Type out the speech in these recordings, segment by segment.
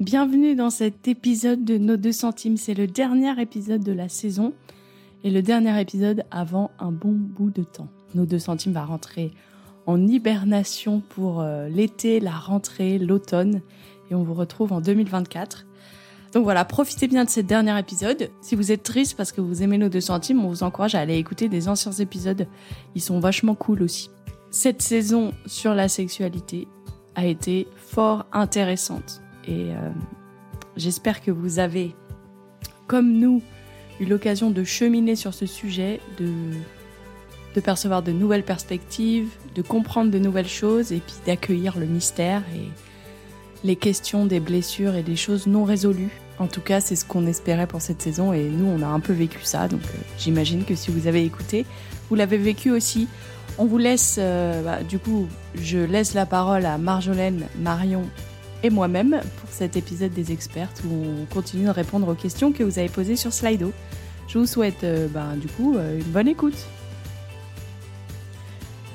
Bienvenue dans cet épisode de Nos deux centimes. C'est le dernier épisode de la saison et le dernier épisode avant un bon bout de temps. Nos deux centimes va rentrer en hibernation pour euh, l'été, la rentrée, l'automne et on vous retrouve en 2024. Donc voilà, profitez bien de ce dernier épisode. Si vous êtes triste parce que vous aimez nos deux centimes, on vous encourage à aller écouter des anciens épisodes. Ils sont vachement cool aussi. Cette saison sur la sexualité a été fort intéressante et euh, j'espère que vous avez, comme nous, eu l'occasion de cheminer sur ce sujet, de, percevoir de nouvelles perspectives, de comprendre de nouvelles choses et puis d'accueillir le mystère et les questions des blessures et des choses non résolues. En tout cas, c'est ce qu'on espérait pour cette saison et nous, on a un peu vécu ça. Donc, euh, j'imagine que si vous avez écouté, vous l'avez vécu aussi. On vous laisse, euh, bah, du coup, je laisse la parole à Marjolaine, Marion et moi-même pour cet épisode des expertes où on continue de répondre aux questions que vous avez posées sur Slido. Je vous souhaite, euh, bah, du coup, une bonne écoute.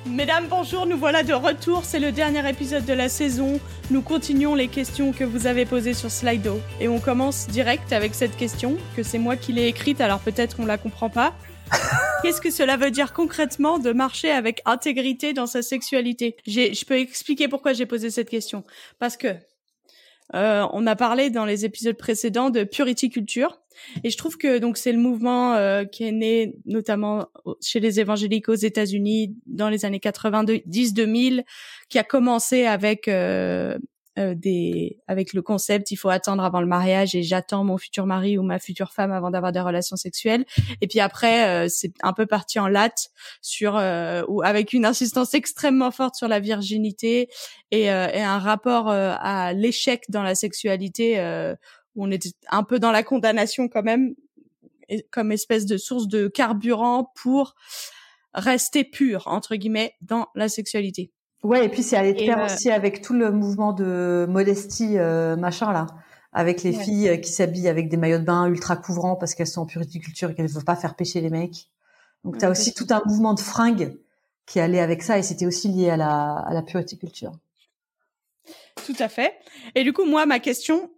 Mesdames, bonjour, nous voilà de retour. C'est le dernier épisode de la saison. Nous continuons les questions que vous avez posées sur Slido. Et on commence direct avec cette question, que c'est moi qui l'ai écrite, alors peut-être qu'on la comprend pas. Qu'est-ce que cela veut dire concrètement de marcher avec intégrité dans sa sexualité? Je peux expliquer pourquoi j'ai posé cette question. Parce que euh, on a parlé dans les épisodes précédents de purity culture. Et je trouve que donc c'est le mouvement euh, qui est né notamment chez les évangéliques aux États-Unis dans les années 90-2000, qui a commencé avec euh, euh, des avec le concept il faut attendre avant le mariage et j'attends mon futur mari ou ma future femme avant d'avoir des relations sexuelles. Et puis après euh, c'est un peu parti en latte sur euh, ou avec une insistance extrêmement forte sur la virginité et, et un rapport à l'échec dans la sexualité où on était un peu dans la condamnation quand même comme espèce de source de carburant pour rester pur entre guillemets dans la sexualité Ouais, et puis c'est allé de pair aussi avec tout le mouvement de modestie euh, machin là, avec les filles euh, qui s'habillent avec des maillots de bain ultra couvrants parce qu'elles sont en puriculture et qu'elles ne veulent pas faire pêcher les mecs. Donc tu as aussi tout un mouvement de fringues qui allait avec ça et c'était aussi lié à la, à la puriculture. Tout à fait. Et du coup, moi, ma question,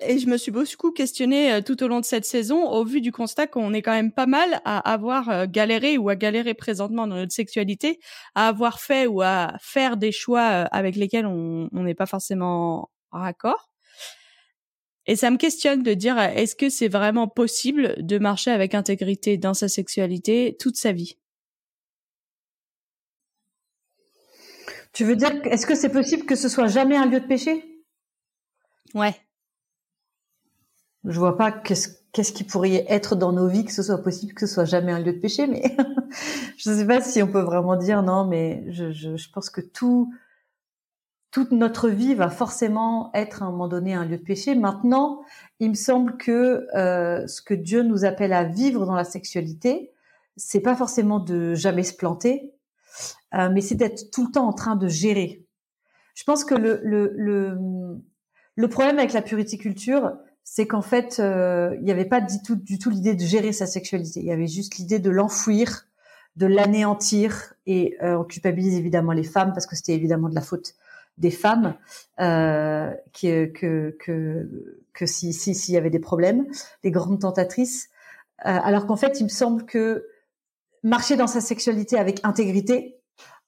et je me suis beaucoup questionnée euh, tout au long de cette saison au vu du constat qu'on est quand même pas mal à avoir euh, galéré ou à galérer présentement dans notre sexualité, à avoir fait ou à faire des choix euh, avec lesquels on n'est pas forcément raccord. Et ça me questionne de dire est-ce que c'est vraiment possible de marcher avec intégrité dans sa sexualité toute sa vie? Tu veux dire est-ce que c'est possible que ce soit jamais un lieu de péché? Ouais je vois pas qu'est-ce qu'est-ce qui pourrait être dans nos vies que ce soit possible que ce soit jamais un lieu de péché mais je sais pas si on peut vraiment dire non mais je, je, je, pense que tout toute notre vie va forcément être à un moment donné un lieu de péché. Maintenant il me semble que euh, ce que Dieu nous appelle à vivre dans la sexualité c'est pas forcément de jamais se planter euh, mais c'est d'être tout le temps en train de gérer. Je pense que le le le, le problème avec la puriticulture c'est qu'en fait, euh, il n'y avait pas du tout, du tout l'idée de gérer sa sexualité. Il y avait juste l'idée de l'enfouir, de l'anéantir, et euh, on culpabilise évidemment les femmes parce que c'était évidemment de la faute des femmes euh, que que que, que si s'il si, y avait des problèmes, des grandes tentatrices. Euh, alors qu'en fait, il me semble que marcher dans sa sexualité avec intégrité,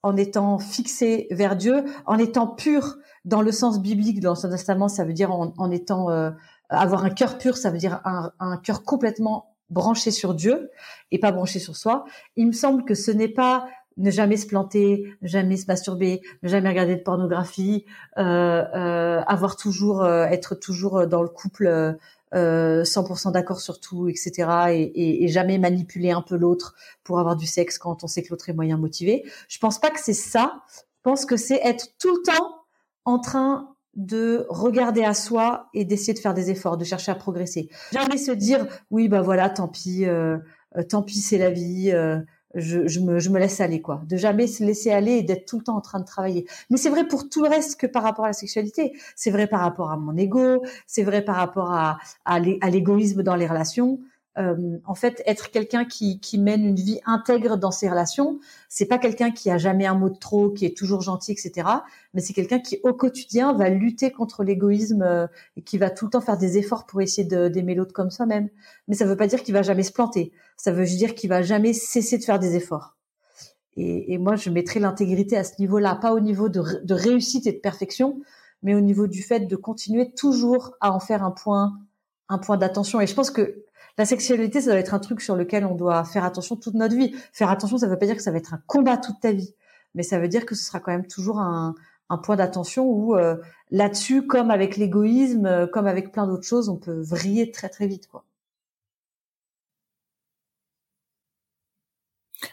en étant fixé vers Dieu, en étant pur dans le sens biblique, dans l'Ancien Testament, ça veut dire en, en étant euh, avoir un cœur pur, ça veut dire un, cœur complètement branché sur Dieu et pas branché sur soi. Il me semble que ce n'est pas ne jamais se planter, ne jamais se masturber, ne jamais regarder de pornographie, euh, euh, avoir toujours, euh, être toujours dans le couple 100% euh, d'accord sur tout, etc. Et, et, et, jamais manipuler un peu l'autre pour avoir du sexe quand on sait que l'autre est moyen motivé. Je pense pas que c'est ça. Je pense que c'est être tout le temps en train de regarder à soi et d'essayer de faire des efforts, de chercher à progresser. Jamais se dire oui bah voilà tant pis, euh, euh, tant pis c'est la vie, euh, je, je, me, je me laisse aller quoi. De jamais se laisser aller et d'être tout le temps en train de travailler. Mais c'est vrai pour tout le reste que par rapport à la sexualité. C'est vrai par rapport à mon ego, c'est vrai par rapport à, à l'égoïsme dans les relations. Euh, en fait, être quelqu'un qui, mène une vie intègre dans ses relations, c'est pas quelqu'un qui a jamais un mot de trop, qui est toujours gentil, etc. Mais c'est quelqu'un qui, au quotidien, va lutter contre l'égoïsme euh, et qui va tout le temps faire des efforts pour essayer d'aimer l'autre comme soi-même. Mais ça veut pas dire qu'il va jamais se planter. Ça veut juste dire qu'il va jamais cesser de faire des efforts. Et, et moi, je mettrais l'intégrité à ce niveau-là, pas au niveau de, de réussite et de perfection, mais au niveau du fait de continuer toujours à en faire un point, un point d'attention. Et je pense que la sexualité, ça doit être un truc sur lequel on doit faire attention toute notre vie. Faire attention, ça ne veut pas dire que ça va être un combat toute ta vie, mais ça veut dire que ce sera quand même toujours un, point d'attention où euh, là-dessus, comme avec l'égoïsme, euh, comme avec plein d'autres choses, on peut vriller très très vite, quoi.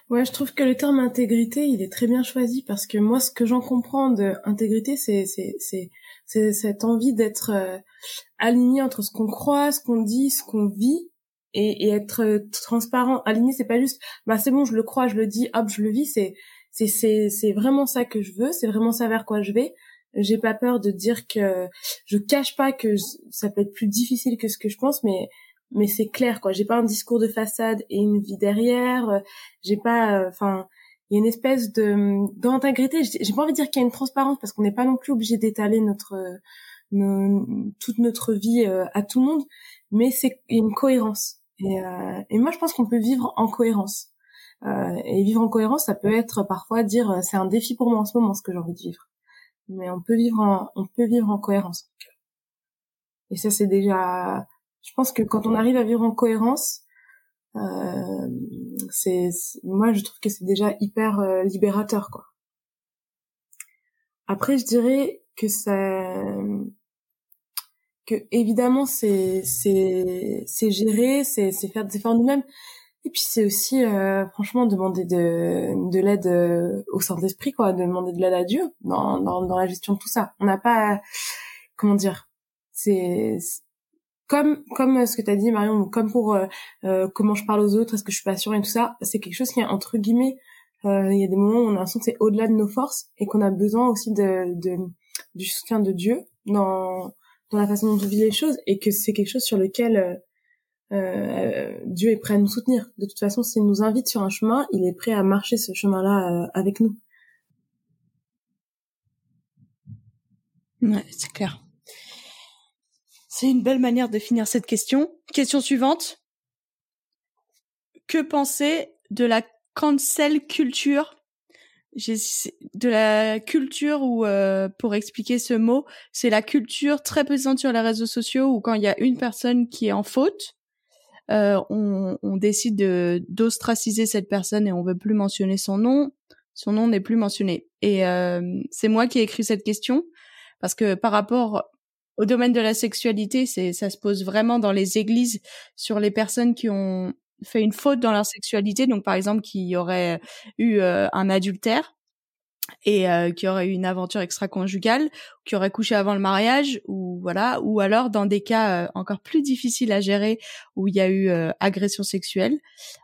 Ouais, je trouve que le terme intégrité, il est très bien choisi parce que moi, ce que j'en comprends de intégrité, c'est c'est c'est cette envie d'être euh, aligné entre ce qu'on croit, ce qu'on dit, ce qu'on vit et, être euh, transparent, aligné, c'est pas juste, bah c'est bon, je le crois, je le dis, hop, je le vis, c'est c'est c'est c'est vraiment ça que je veux, c'est vraiment ça vers quoi je vais. J'ai pas peur de dire que je cache pas que ça peut être plus difficile que ce que je pense, mais mais c'est clair quoi. J'ai pas un discours de façade et une vie derrière. J'ai pas, euh, enfin, il y a une espèce de d'intégrité. J'ai pas envie de dire qu'il y a une transparence parce qu'on n'est pas non plus obligé d'étaler notre toute notre vie euh, à tout le monde, mais c'est une cohérence. Et, euh, et moi, je pense qu'on peut vivre en cohérence. Euh, et vivre en cohérence, ça peut être parfois dire euh, c'est un défi pour moi en ce moment ce que j'ai envie de vivre. Mais on peut vivre en, on peut vivre en cohérence. Et ça, c'est déjà. Je pense que quand on arrive à vivre en cohérence, euh, c'est moi je trouve que c'est déjà hyper euh, libérateur quoi. Après, je dirais que ça que évidemment c'est c'est c'est gérer, c'est c'est faire des efforts nous-mêmes. Et puis c'est aussi euh, franchement demander de de l'aide euh, au Saint-Esprit quoi, demander de l'aide à Dieu dans dans dans la gestion de tout ça. On n'a pas comment dire, c'est comme comme ce que tu as dit Marion, comme pour euh, comment je parle aux autres, est-ce que je suis pas sûre et tout ça, c'est quelque chose qui est entre guillemets il y a des moments où on a l'impression que c'est au-delà de nos forces et qu'on a besoin aussi de, de du soutien de Dieu dans dans la façon dont on vit les choses et que c'est quelque chose sur lequel euh, euh, Dieu est prêt à nous soutenir. De toute façon, s'il nous invite sur un chemin, il est prêt à marcher ce chemin-là euh, avec nous. Ouais, c'est clair. C'est une belle manière de finir cette question. Question suivante. Que penser de la cancel culture? De la culture ou euh, pour expliquer ce mot, c'est la culture très présente sur les réseaux sociaux où quand il y a une personne qui est en faute, euh, on, on, décide de d'ostraciser cette personne et on veut plus mentionner son nom. Son nom n'est plus mentionné. Et euh, c'est moi qui ai écrit cette question parce que par rapport au domaine de la sexualité, c'est ça se pose vraiment dans les églises sur les personnes qui ont fait une faute dans leur sexualité, donc par exemple qui aurait eu euh, un adultère et euh, qui aurait eu une aventure extra-conjugale, qui aurait couché avant le mariage, ou voilà, ou alors dans des cas euh, encore plus difficiles à gérer où il y a eu agression sexuelle,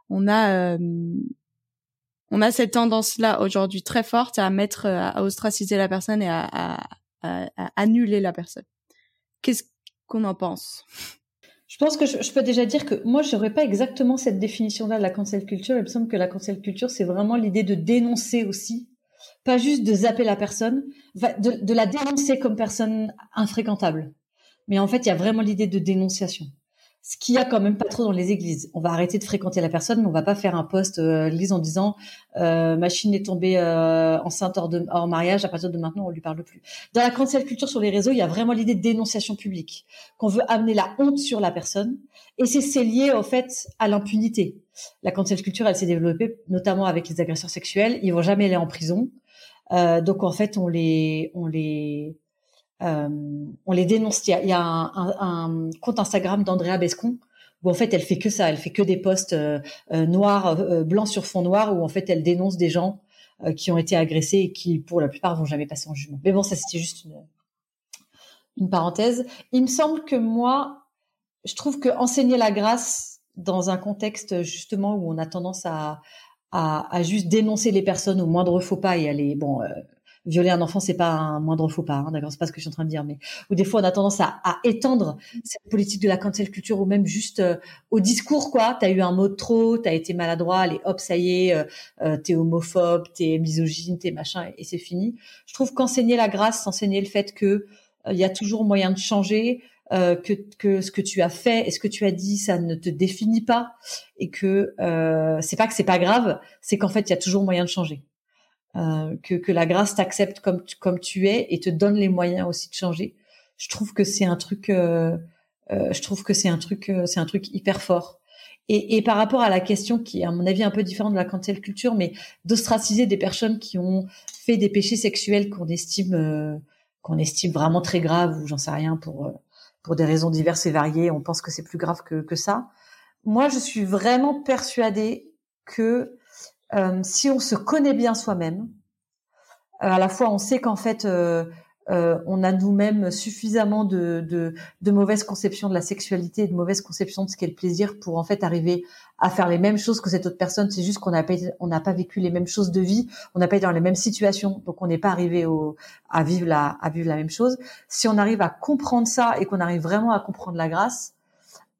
on a on a cette tendance-là aujourd'hui très forte à mettre à ostraciser la personne et à, à, à annuler la personne. Qu'est-ce qu'on en pense? Je pense que je, peux déjà dire que moi, je n'aurais pas exactement cette définition-là de la cancel culture. Il me semble que la cancel culture, c'est vraiment l'idée de dénoncer aussi, pas juste de zapper la personne, de, de la dénoncer comme personne infréquentable. Mais en fait, il y a vraiment l'idée de dénonciation ce qu'il y a quand même pas trop dans les églises. On va arrêter de fréquenter la personne, mais on va pas faire un poste euh, l'église en disant euh, machine est tombée euh, enceinte hors, de, hors mariage, à partir de maintenant on lui parle plus. Dans la cancel culture sur les réseaux, il y a vraiment l'idée de dénonciation publique, qu'on veut amener la honte sur la personne, et c'est lié au fait à l'impunité. La cancel culture, elle s'est développée notamment avec les agresseurs sexuels. Ils vont jamais aller en prison, euh, donc en fait on les on les on les dénonce. Il y a, un, compte Instagram d'Andrea Bescon où en fait elle fait que ça, elle fait que des posts euh, euh, noirs, blancs sur fond noir, où en fait elle dénonce des gens qui ont été agressés et qui pour la plupart vont jamais passer en jugement. Mais bon, ça c'était juste une, une parenthèse. Il me semble que moi, je trouve que enseigner la grâce dans un contexte justement où on a tendance à, à, juste dénoncer les personnes au moindre faux pas et aller bon violer un enfant, c'est pas un moindre faux pas, hein, d'accord, c'est pas ce que je suis en train de dire, mais où des fois on a tendance à, étendre cette politique de la cancel culture ou même juste euh, au discours, quoi. T'as eu un mot de trop, t'as été maladroit, allez hop, ça y est, euh, euh, t'es homophobe, t'es misogyne, t'es machin, et, c'est fini. Je trouve qu'enseigner la grâce, enseigner le fait que il y a toujours moyen de changer, que, que ce que tu as fait et ce que tu as dit, ça ne te définit pas et que euh, c'est pas que c'est pas grave, c'est qu'en fait il y a toujours moyen de changer. Euh, que, que la grâce t'accepte comme tu, comme tu es et te donne les moyens aussi de changer. Je trouve que c'est un truc, euh, euh je trouve que c'est un truc, euh, c'est un truc hyper fort. Et, et, par rapport à la question qui est à mon avis un peu différente de la cancel culture, mais d'ostraciser des personnes qui ont fait des péchés sexuels qu'on estime qu'on estime vraiment très graves ou j'en sais rien pour pour des raisons diverses et variées, on pense que c'est plus grave que, que ça. Moi, je suis vraiment persuadée que euh, si on se connaît bien soi-même, euh, à la fois on sait qu'en fait euh, euh, on a nous-mêmes suffisamment de, de, de mauvaises conceptions de la sexualité et de mauvaises conceptions de ce qu'est le plaisir pour en fait arriver à faire les mêmes choses que cette autre personne. C'est juste qu'on n'a pas on n'a pas vécu les mêmes choses de vie, on n'a pas été dans les mêmes situations, donc on n'est pas arrivé à vivre la à vivre la même chose. Si on arrive à comprendre ça et qu'on arrive vraiment à comprendre la grâce,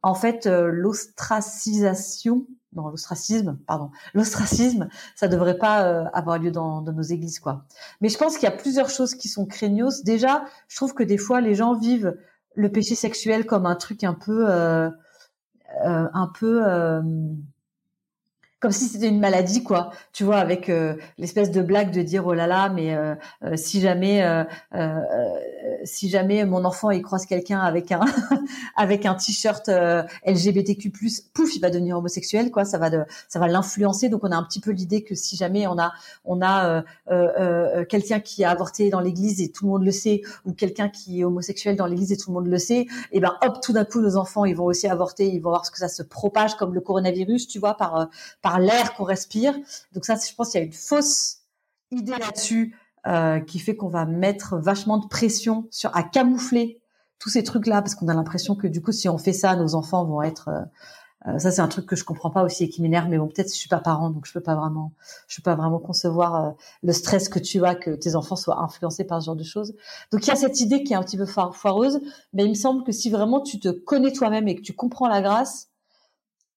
en fait, euh, l'ostracisation non l'ostracisme, pardon, l'ostracisme, ça devrait pas euh, avoir lieu dans, nos églises, quoi. Mais je pense qu'il y a plusieurs choses qui sont craignos. Déjà, je trouve que des fois les gens vivent le péché sexuel comme un truc un peu, euh, euh, un peu comme si c'était une maladie quoi. Tu vois avec euh, l'espèce de blague de dire oh là là mais euh, euh, si jamais si jamais mon enfant il croise quelqu'un avec un avec un t-shirt LGBTQ+ pouf il va devenir homosexuel quoi. Ça va de ça va l'influencer. Donc on a un petit peu l'idée que si jamais on a on a quelqu'un qui a avorté dans l'église et tout le monde le sait ou quelqu'un qui est homosexuel dans l'église et tout le monde le sait et eh ben hop tout d'un coup nos enfants ils vont aussi avorter. Ils vont voir ce que ça se propage comme le coronavirus tu vois par par l'air qu'on respire. Donc ça, je pense qu'il y a une fausse idée là-dessus euh, qui fait qu'on va mettre vachement de pression sur à camoufler tous ces trucs-là parce qu'on a l'impression que du coup, si on fait ça, nos enfants vont être euh, euh, ça c'est un truc que je comprends pas aussi et qui m'énerve mais bon peut-être je suis pas parent donc je peux pas vraiment je peux pas vraiment concevoir le stress que tu as que tes enfants soient influencés par ce genre de choses donc il y a cette idée qui est un petit peu foireuse mais il me semble que si vraiment tu te connais toi-même et que tu comprends la grâce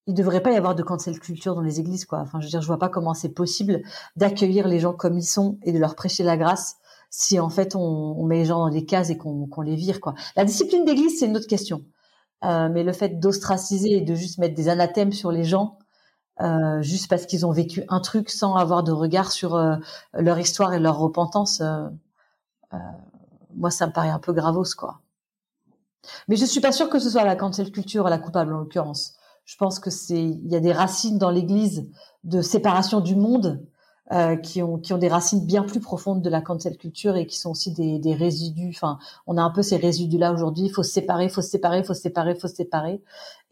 il devrait pas y avoir de cancel culture dans les églises, quoi. Enfin, je veux dire, je vois pas comment c'est possible d'accueillir les gens comme ils sont et de leur prêcher la grâce si en fait on, met les gens dans des cases et qu'on les vire, quoi. La discipline d'église, c'est une autre question. Euh, mais le fait d'ostraciser et de juste mettre des anathèmes sur les gens, euh, juste parce qu'ils ont vécu un truc sans avoir de regard sur euh, leur histoire et leur repentance, euh, euh, moi ça me paraît un peu gravos, quoi. Mais je suis pas sûre que ce soit la cancel culture la coupable en l'occurrence je pense que c'est il y a des racines dans l'Église de séparation du monde euh, qui ont qui ont des racines bien plus profondes de la cancel culture et qui sont aussi des, des résidus. Enfin, on a un peu ces résidus là aujourd'hui. Il faut se séparer, il faut se séparer, il faut se séparer, il faut se séparer.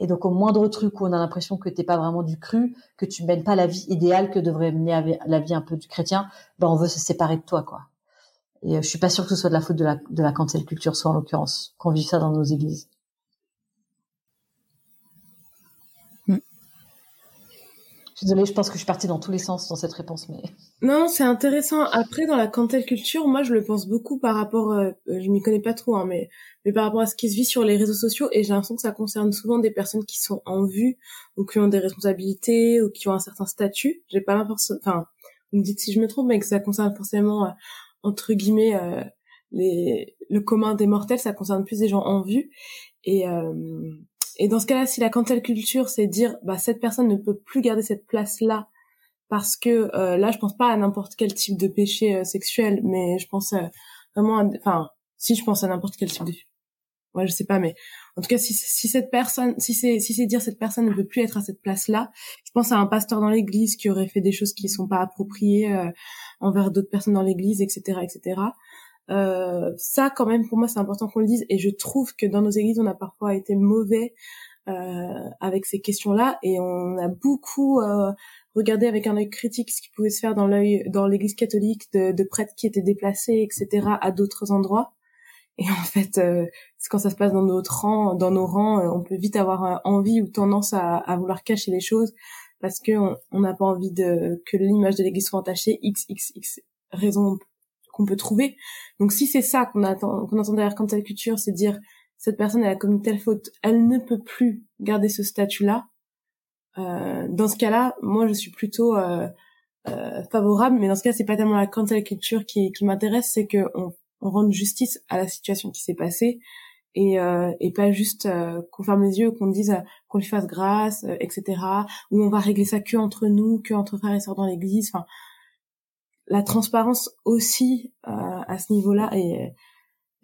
Et donc au moindre truc où on a l'impression que t'es pas vraiment du cru, que tu mènes pas la vie idéale que devrait mener la vie un peu du chrétien, ben on veut se séparer de toi quoi. Et euh, je suis pas sûre que ce soit de la faute de la de la cancel culture, soit en l'occurrence qu'on vive ça dans nos églises. Désolée, je pense que je suis partie dans tous les sens dans cette réponse, mais. Non, c'est intéressant. Après, dans la cancel culture, moi, je le pense beaucoup par rapport, euh, je m'y connais pas trop, hein, mais, mais par rapport à ce qui se vit sur les réseaux sociaux, et j'ai l'impression que ça concerne souvent des personnes qui sont en vue, ou qui ont des responsabilités, ou qui ont un certain statut. J'ai pas l'impression, enfin, vous me dites si je me trompe, mais que ça concerne forcément, euh, entre guillemets, euh, les, le commun des mortels, ça concerne plus des gens en vue. Et, euh, et dans ce cas-là, si la cancel culture, c'est dire, bah cette personne ne peut plus garder cette place-là parce que euh, là, je pense pas à n'importe quel type de péché euh, sexuel, mais je pense vraiment, enfin, si je pense à n'importe quel type de, ouais, je sais pas, mais en tout cas, si, si cette personne, si c'est si c'est dire cette personne ne peut plus être à cette place-là, je pense à un pasteur dans l'église qui aurait fait des choses qui sont pas appropriées euh, envers d'autres personnes dans l'église, etc., etc. Euh, ça, quand même, pour moi, c'est important qu'on le dise. Et je trouve que dans nos églises, on a parfois été mauvais euh, avec ces questions-là, et on a beaucoup euh, regardé avec un œil critique ce qui pouvait se faire dans l'œil, dans l'Église catholique, de, de, prêtres qui étaient déplacés, etc., à d'autres endroits. Et en fait, euh, quand ça se passe dans notre rang, dans nos rangs, euh, on peut vite avoir envie ou tendance à, à vouloir cacher les choses parce que on n'a pas envie de que l'image de l'Église soit entachée. X X X raison qu'on peut trouver. Donc si c'est ça qu'on attend, qu'on entend derrière cancel culture, c'est dire cette personne elle a commis telle faute, elle ne peut plus garder ce statut-là. Euh, dans ce cas-là, moi je suis plutôt euh, euh, favorable, mais dans ce cas c'est pas tellement la cancel culture qui, qui m'intéresse, c'est que on, rende justice à la situation qui s'est passée et, euh, et pas juste euh, qu'on ferme les yeux, qu'on dise qu'on lui fasse grâce, etc. Ou on va régler ça que entre nous, que entre frères et sœurs dans l'Église. Enfin, la transparence aussi à ce niveau-là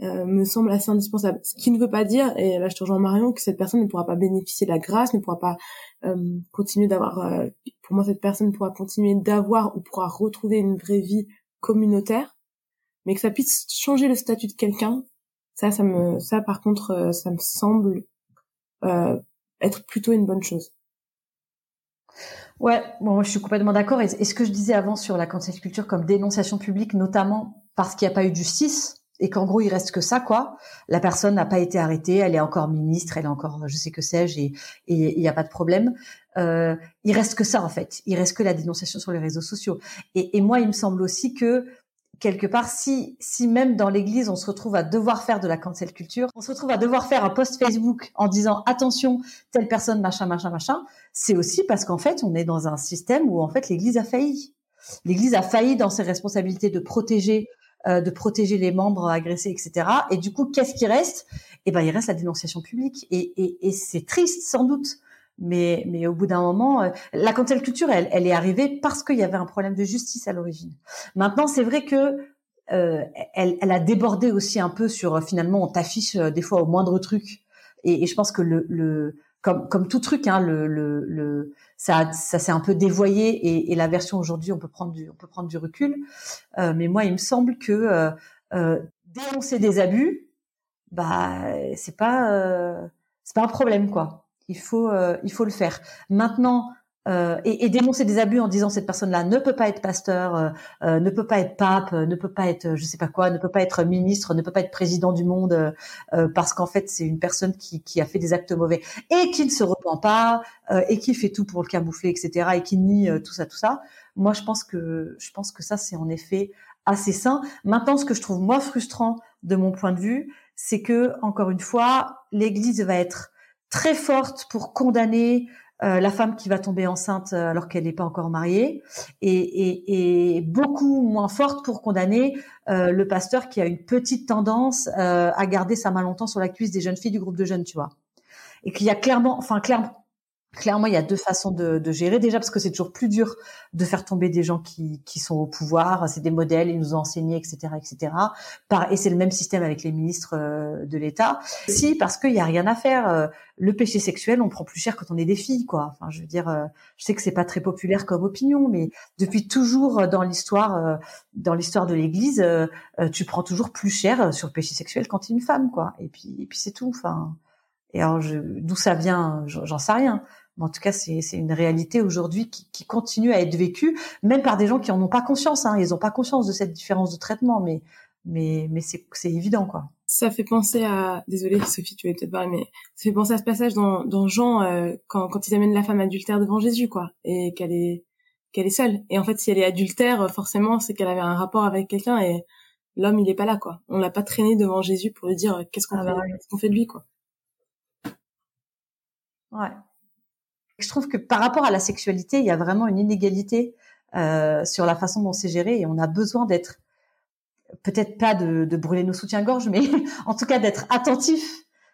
euh, me semble assez indispensable. Ce qui ne veut pas dire, et là je te rejoins Marion, que cette personne ne pourra pas bénéficier de la grâce, ne pourra pas euh, continuer d'avoir, euh, pour moi cette personne pourra continuer d'avoir ou pourra retrouver une vraie vie communautaire, mais que ça puisse changer le statut de quelqu'un, ça, ça me, ça par contre, ça me semble être plutôt une bonne chose. Ouais, bon, je suis complètement d'accord. Et, ce que je disais avant sur la cancel culture comme dénonciation publique, notamment parce qu'il n'y a pas eu de justice, et qu'en gros il reste que ça quoi. La personne n'a pas été arrêtée, elle est encore ministre, elle est encore je sais que sais-je et il n'y a pas de problème. Euh, il reste que ça en fait. Il reste que la dénonciation sur les réseaux sociaux. Et moi il me semble aussi que quelque part, si, si même dans l'église, on se retrouve à devoir faire de la cancel culture, on se retrouve à devoir faire un post Facebook en disant attention, telle personne, machin, machin, machin, c'est aussi parce qu'en fait, on est dans un système où en fait l'église a failli. L'église a failli dans ses responsabilités de protéger euh, de protéger les membres agressés, etc. Et du coup, qu'est-ce qui reste? Eh ben, il reste la dénonciation publique. Et, et, et c'est triste, sans doute. Mais, mais au bout d'un moment, euh, la cancel culture, elle, elle est arrivée parce qu'il y avait un problème de justice à l'origine. Maintenant, c'est vrai que euh, elle, elle, a débordé aussi un peu sur finalement, on t'affiche des fois au moindre truc. Et, et je pense que le, le comme, comme tout truc, hein, le, le, le, ça, ça s'est un peu dévoyé et, et la version aujourd'hui, on peut prendre du, on peut prendre du recul. Euh, mais moi, il me semble que euh, euh, dénoncer des abus, bah, c'est pas, euh, c'est pas un problème, quoi. Il faut, euh, il faut le faire. Maintenant, euh, et, dénoncer des abus en disant cette personne-là ne peut pas être pasteur, euh, ne peut pas être pape, ne peut pas être je sais pas quoi, ne peut pas être ministre, ne peut pas être président du monde parce qu'en fait c'est une personne qui, qui, a fait des actes mauvais et qui ne se repent pas et qui fait tout pour le camoufler, etc. et qui nie tout ça, tout ça. Moi je pense que je pense que ça c'est en effet assez sain. Maintenant ce que je trouve moi frustrant de mon point de vue, c'est que encore une fois l'Église va être très forte pour condamner euh, la femme qui va tomber enceinte euh, alors qu'elle n'est pas encore mariée, et, beaucoup moins forte pour condamner euh, le pasteur qui a une petite tendance à garder sa main longtemps sur la cuisse des jeunes filles du groupe de jeunes, tu vois. Et qu'il y a clairement, enfin clairement, Clairement, il y a deux façons de, de gérer. Déjà, parce que c'est toujours plus dur de faire tomber des gens qui, qui sont au pouvoir. C'est des modèles, ils nous ont enseigné, etc., etc. Par, et c'est le même système avec les ministres euh, de l'État. Si, parce qu'il y a rien à faire. Euh, le péché sexuel, on prend plus cher quand on est des filles, quoi. Enfin, je veux dire, euh, je sais que c'est pas très populaire comme opinion, mais depuis toujours dans l'histoire, dans l'histoire de l'Église, tu prends toujours plus cher sur le péché sexuel quand tu es une femme, quoi. Et puis, et puis c'est tout. Enfin. Et alors, d'où ça vient, j'en sais rien. En tout cas, c'est une réalité aujourd'hui qui, qui, continue à être vécue, même par des gens qui en ont pas conscience. Hein. Ils n'ont pas conscience de cette différence de traitement, mais mais mais c'est évident quoi. Ça fait penser à désolée Sophie, tu vas peut-être parler, mais ça fait penser à ce passage dans dans Jean euh, quand quand ils amènent la femme adultère devant Jésus quoi, et qu'elle est qu'elle est seule. Et en fait, si elle est adultère, forcément, c'est qu'elle avait un rapport avec quelqu'un et l'homme il est pas là quoi. On l'a pas traîné devant Jésus pour lui dire qu'est-ce qu'on ah fait, bah qu'est-ce qu'on fait de lui quoi. Ouais. Je trouve que par rapport à la sexualité, il y a vraiment une inégalité euh, sur la façon dont c'est géré et on a besoin d'être peut-être pas de, brûler nos soutiens-gorge, mais en tout cas d'être attentif,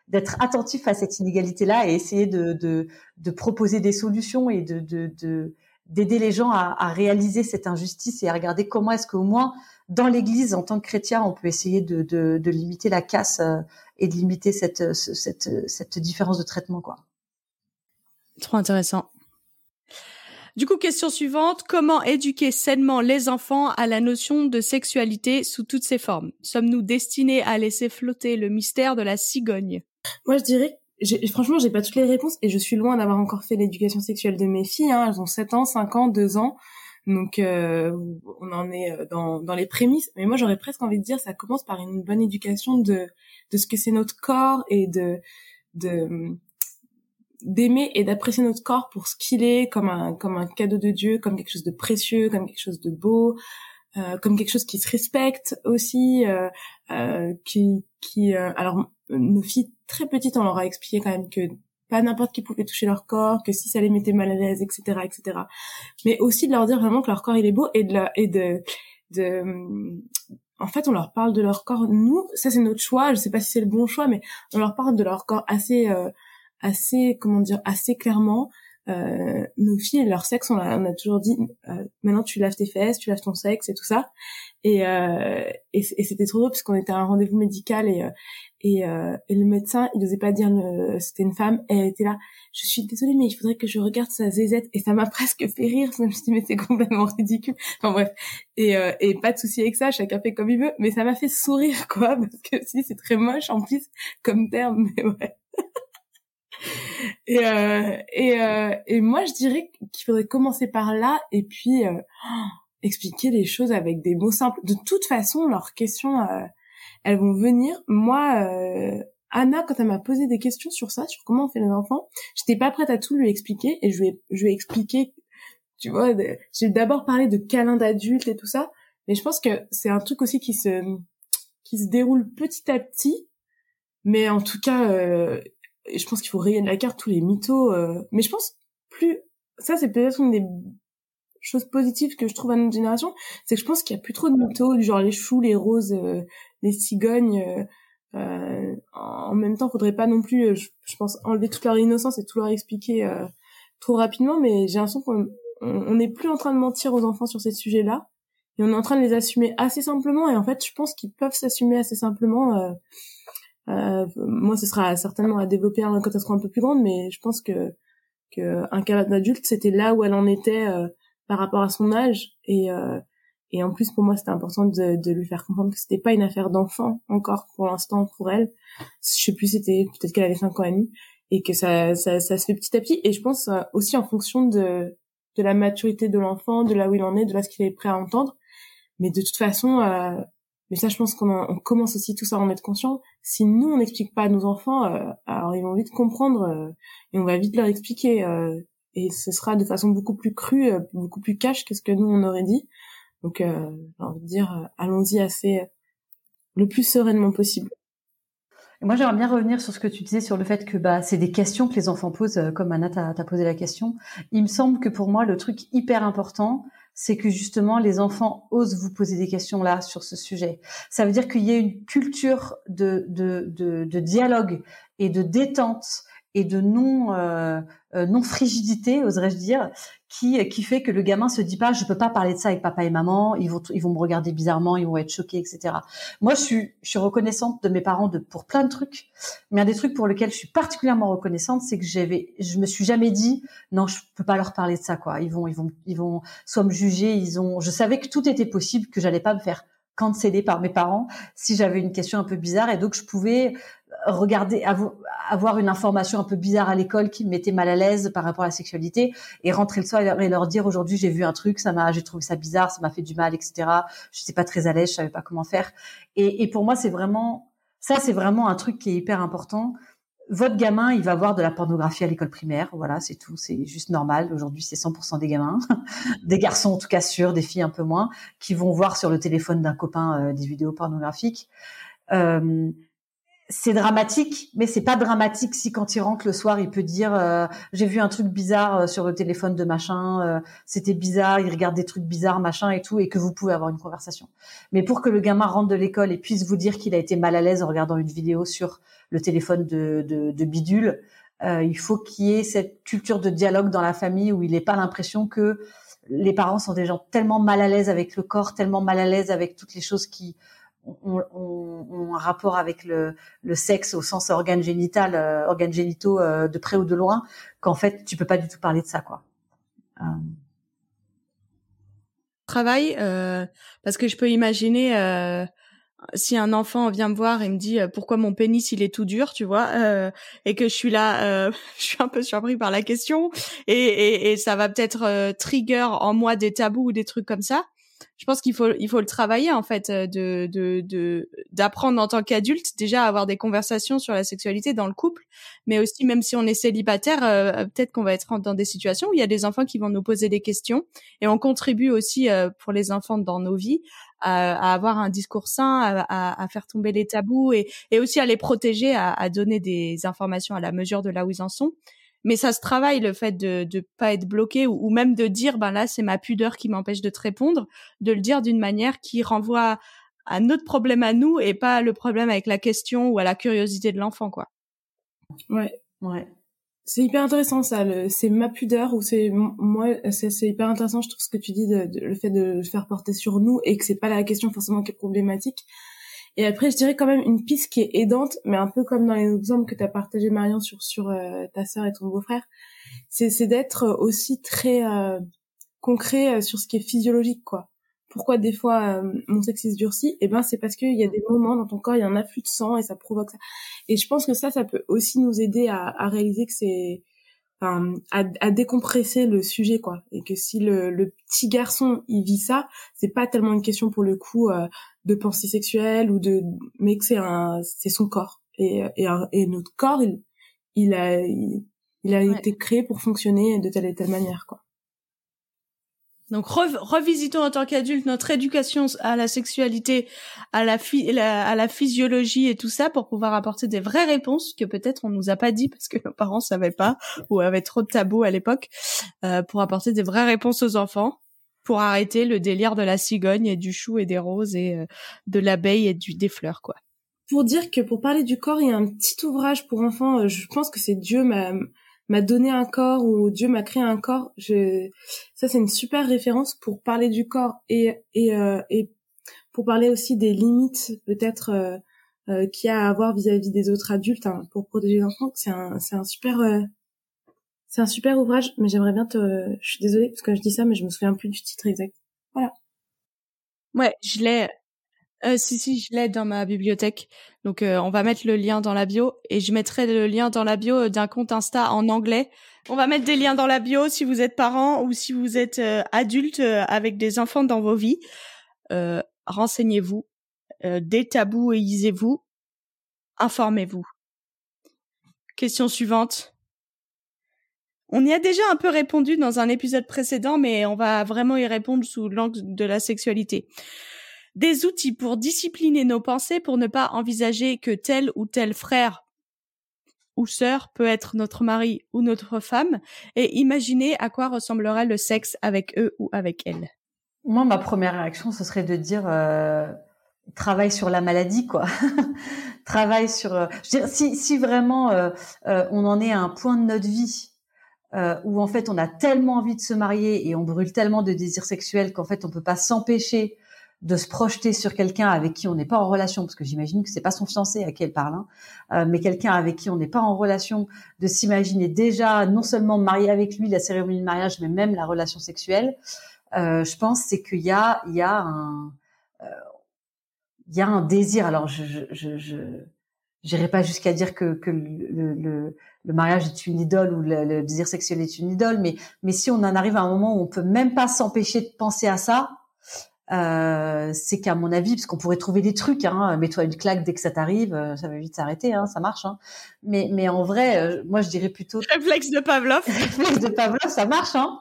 d'être attentif à cette inégalité-là et essayer de, proposer des solutions et de, de d'aider les gens à, réaliser cette injustice et à regarder comment est-ce qu'au moins dans l'Église, en tant que chrétien, on peut essayer de, limiter la casse euh, et de limiter cette, cette, cette différence de traitement, quoi. Trop intéressant. Du coup, question suivante, comment éduquer sainement les enfants à la notion de sexualité sous toutes ses formes? Sommes-nous destinés à laisser flotter le mystère de la cigogne? Moi, je dirais, franchement, j'ai pas toutes les réponses et je suis loin d'avoir encore fait l'éducation sexuelle de mes filles. Hein. Elles ont 7 ans, 5 ans, 2 ans. Donc, euh, on en est euh, dans, dans les prémices. Mais moi, j'aurais presque envie de dire, ça commence par une bonne éducation de, de ce que c'est notre corps et de, de d'aimer et d'apprécier notre corps pour ce qu'il est, comme un comme un cadeau de Dieu, comme quelque chose de précieux, comme quelque chose de beau, comme quelque chose qui se respecte aussi, qui qui alors nos filles très petites on leur a expliqué quand même que pas n'importe qui pouvait toucher leur corps, que si ça les mettait mal à l'aise, etc., etc. Mais aussi de leur dire vraiment que leur corps il est beau et de et de, de, en fait, on leur parle de leur corps. Nous, ça c'est notre choix. Je sais pas si c'est le bon choix, mais on leur parle de leur corps assez, euh, assez, comment dire, assez clairement. Euh, nos filles, leur sexe, on a, on a toujours dit, euh, maintenant tu laves tes fesses, tu laves ton sexe et tout ça. Et, euh, et, c'était trop drôle parce qu'on était à un rendez-vous médical et, euh, et, euh, et le médecin, il n'osait pas dire c'était une femme. Et elle était là, je suis désolée, mais il faudrait que je regarde sa zézette. Et ça m'a presque fait rire. Je me dit, mais c'est complètement ridicule. Enfin bref. Et, euh, et pas de souci avec ça, chacun fait comme il veut. Mais ça m'a fait sourire, quoi. Parce que si, c'est très moche en plus comme terme. Mais ouais. et, euh, et, euh, et moi, je dirais qu'il faudrait commencer par là. Et puis... Euh, expliquer les choses avec des mots simples. De toute façon, leurs questions, euh, elles vont venir. Moi, euh, Anna, quand elle m'a posé des questions sur ça, sur comment on fait les enfants, j'étais pas prête à tout lui expliquer et je lui ai, je lui ai expliqué, tu vois, j'ai d'abord parlé de câlins d'adultes et tout ça, mais je pense que c'est un truc aussi qui se qui se déroule petit à petit, mais en tout cas, euh, je pense qu'il faut rayer de la carte tous les mythos, euh, mais je pense plus, ça c'est peut-être une des chose positive que je trouve à notre génération, c'est que je pense qu'il y a plus trop de mythos, du genre les choux, les roses, euh, les cigognes. Euh, euh, en même temps, faudrait pas non plus, je, pense, enlever toute leur innocence et tout leur expliquer trop rapidement, mais j'ai l'impression qu'on on n'est plus en train de mentir aux enfants sur ces sujets-là, et on est en train de les assumer assez simplement, et en fait, je pense qu'ils peuvent s'assumer assez simplement. Moi, ce sera certainement à développer quand elle sera un peu plus grande, mais je pense que que un cas d'adulte, c'était là où elle en était par rapport à son âge. Et euh, et en plus pour moi c'était important de, de lui faire comprendre que c'était pas une affaire d'enfant encore pour l'instant pour elle. Je sais plus c'était peut-être qu'elle avait 5 ans et demi et que ça, ça ça se fait petit à petit. Et je pense euh, aussi en fonction de de la maturité de l'enfant de là où il en est de là ce qu'il est prêt à entendre. Mais de toute façon euh, mais ça je pense qu'on on commence aussi tous à en être conscient si nous on n'explique pas à nos enfants euh, alors ils vont vite comprendre euh, et on va vite leur expliquer et ce sera de façon beaucoup plus crue, euh, beaucoup plus cash que ce que nous on aurait dit. Donc, euh, j'ai envie de dire, euh, allons-y assez le plus sereinement possible. moi, j'aimerais bien revenir sur ce que tu disais sur le fait que bah c'est des questions que les enfants posent, comme Anna t'a posé la question. Il me semble que pour moi, le truc hyper important, c'est que justement les enfants osent vous poser des questions là sur ce sujet. Ça veut dire qu'il y a une culture de, de, de, de dialogue et de détente et de non euh, euh, non frigidité, oserais-je dire, qui qui fait que le gamin se dit pas je peux pas parler de ça avec papa et maman, ils vont ils vont me regarder bizarrement, ils vont être choqués, etc. Moi, je suis je suis reconnaissante de mes parents de pour plein de trucs, mais un des trucs pour lesquels je suis particulièrement reconnaissante, c'est que j'avais je me suis jamais dit non je peux pas leur parler de ça quoi. Ils vont ils vont ils vont soit me juger, ils ont je savais que tout était possible, que j'allais pas me faire canceller par mes parents si j'avais une question un peu bizarre et donc je pouvais regarder avoir une information un peu bizarre à l'école qui me mettait mal à l'aise par rapport à la sexualité et rentrer le soir et leur dire aujourd'hui j'ai vu un truc ça m'a j'ai trouvé ça bizarre ça m'a fait du mal etc je sais pas très à l'aise je savais pas comment faire et, et pour moi c'est vraiment ça c'est vraiment un truc qui est hyper important votre gamin, il va voir de la pornographie à l'école primaire, voilà, c'est tout, c'est juste normal. Aujourd'hui, c'est 100% des gamins, des garçons en tout cas sûrs, des filles un peu moins, qui vont voir sur le téléphone d'un copain euh, des vidéos pornographiques. Euh, c'est dramatique, mais c'est pas dramatique si quand il rentre le soir, il peut dire euh, j'ai vu un truc bizarre euh, sur le téléphone de machin, euh, c'était bizarre, il regarde des trucs bizarres machin et tout, et que vous pouvez avoir une conversation. Mais pour que le gamin rentre de l'école et puisse vous dire qu'il a été mal à l'aise en regardant une vidéo sur le téléphone de, de, de bidule, il faut qu'il y ait cette culture de dialogue dans la famille où il n'ait pas l'impression que les parents sont des gens tellement mal à l'aise avec le corps, tellement mal à l'aise avec toutes les choses qui ont, un rapport avec le, sexe au sens organe génital, euh, organes génitaux euh, de près ou de loin, qu'en fait tu peux pas du tout parler de ça, quoi. Euh. Travail, parce que je peux imaginer si un enfant vient me voir et me dit pourquoi mon pénis il est tout dur, tu vois, et que je suis là, je suis un peu surpris par la question, et, et ça va peut-être trigger en moi des tabous ou des trucs comme ça. Je pense qu'il faut il faut le travailler en fait euh, de de d'apprendre en tant qu'adulte déjà à avoir des conversations sur la sexualité dans le couple mais aussi même si on est célibataire euh, peut-être qu'on va être dans des situations où il y a des enfants qui vont nous poser des questions et on contribue aussi euh, pour les enfants dans nos vies à, avoir un discours sain à, à, faire tomber les tabous et, et aussi à les protéger à, à donner des informations à la mesure de là où ils en sont mais ça se travaille le fait de de pas être bloqué ou, même de dire ben là c'est ma pudeur qui m'empêche de te répondre de le dire d'une manière qui renvoie à notre problème à nous et pas le problème avec la question ou à la curiosité de l'enfant quoi. Ouais ouais. C'est hyper intéressant ça c'est ma pudeur ou c'est moi c'est hyper intéressant je trouve ce que tu dis de, le fait de le faire porter sur nous et que c'est pas la question forcément qui est problématique et après, je dirais quand même une piste qui est aidante, mais un peu comme dans les exemples que tu as partagé Marion sur sur euh, ta sœur et ton beau-frère, c'est d'être aussi très euh, concret euh, sur ce qui est physiologique quoi. Pourquoi des fois mon sexe se durcit? Eh ben c'est parce qu'il y a des moments dans ton corps, il y a un afflux de sang et ça provoque ça. Et je pense que ça, ça peut aussi nous aider à, à réaliser que c'est Enfin, à, à, décompresser le sujet quoi. Et que si le, le petit garçon il vit ça c'est pas tellement une question pour le coup euh, de pensée sexuelle ou de mais que c'est un c'est son corps. Et et, et notre corps il il a il, a été créé pour fonctionner de telle et telle manière quoi donc revisitons en tant qu'adulte notre éducation à la sexualité, à la, à la physiologie et tout ça pour pouvoir apporter des vraies réponses que peut-être on nous a pas dit parce que nos parents savaient pas ou avaient trop de tabous à l'époque euh, pour apporter des vraies réponses aux enfants pour arrêter le délire de la cigogne et du chou et des roses et euh, de l'abeille et du des fleurs quoi. Pour dire que pour parler du corps, il y a un petit ouvrage pour enfants, euh, je pense que c'est Dieu m'a m'a donné un corps ou Dieu m'a créé un corps. Je... Ça, c'est une super référence pour parler du corps et et euh, et pour parler aussi des limites peut-être euh, euh, qu'il y a à avoir vis-à-vis des autres adultes hein, pour protéger les enfants. C'est un c'est un super euh, c'est un super ouvrage, mais j'aimerais bien te. Je suis désolée parce que je dis ça, mais je me souviens plus du titre exact. Voilà. Ouais, je l'ai. Euh, si si, je l'ai dans ma bibliothèque. Donc euh, on va mettre le lien dans la bio et je mettrai le lien dans la bio euh, d'un compte Insta en anglais. On va mettre des liens dans la bio si vous êtes parent ou si vous êtes euh, adulte avec des enfants dans vos vies. Renseignez-vous, détabouisez-vous, informez-vous. Question suivante. On y a déjà un peu répondu dans un épisode précédent, mais on va vraiment y répondre sous l'angle de la sexualité des outils pour discipliner nos pensées pour ne pas envisager que tel ou tel frère ou sœur peut être notre mari ou notre femme et imaginer à quoi ressemblerait le sexe avec eux ou avec elles. Moi, ma première réaction, ce serait de dire euh, travaille sur la maladie, quoi. travaille sur. Euh, je veux dire, si, si vraiment euh, on en est à un point de notre vie où en fait on a tellement envie de se marier et on brûle tellement de désirs sexuels qu'en fait on peut pas s'empêcher de se projeter sur quelqu'un avec qui on n'est pas en relation, parce que j'imagine que c'est pas son fiancé à qui elle parle, hein, euh, mais quelqu'un avec qui on n'est pas en relation, de s'imaginer déjà non seulement marié avec lui, la cérémonie de mariage, mais même la relation sexuelle. Euh, je pense c'est qu'il y a il y a un euh, il y a un désir. Alors je je je, pas jusqu'à dire que que le, le, le mariage est une idole ou le, le, désir sexuel est une idole, mais mais si on en arrive à un moment où on peut même pas s'empêcher de penser à ça, euh, c'est qu'à mon avis, parce qu'on pourrait trouver des trucs, hein, mets-toi une claque dès que ça t'arrive, euh, ça va vite s'arrêter, hein, ça marche. Hein. Mais, mais en vrai, euh, moi je dirais plutôt. Réflexe de Pavlov. Réflexe de Pavlov, ça marche. Hein.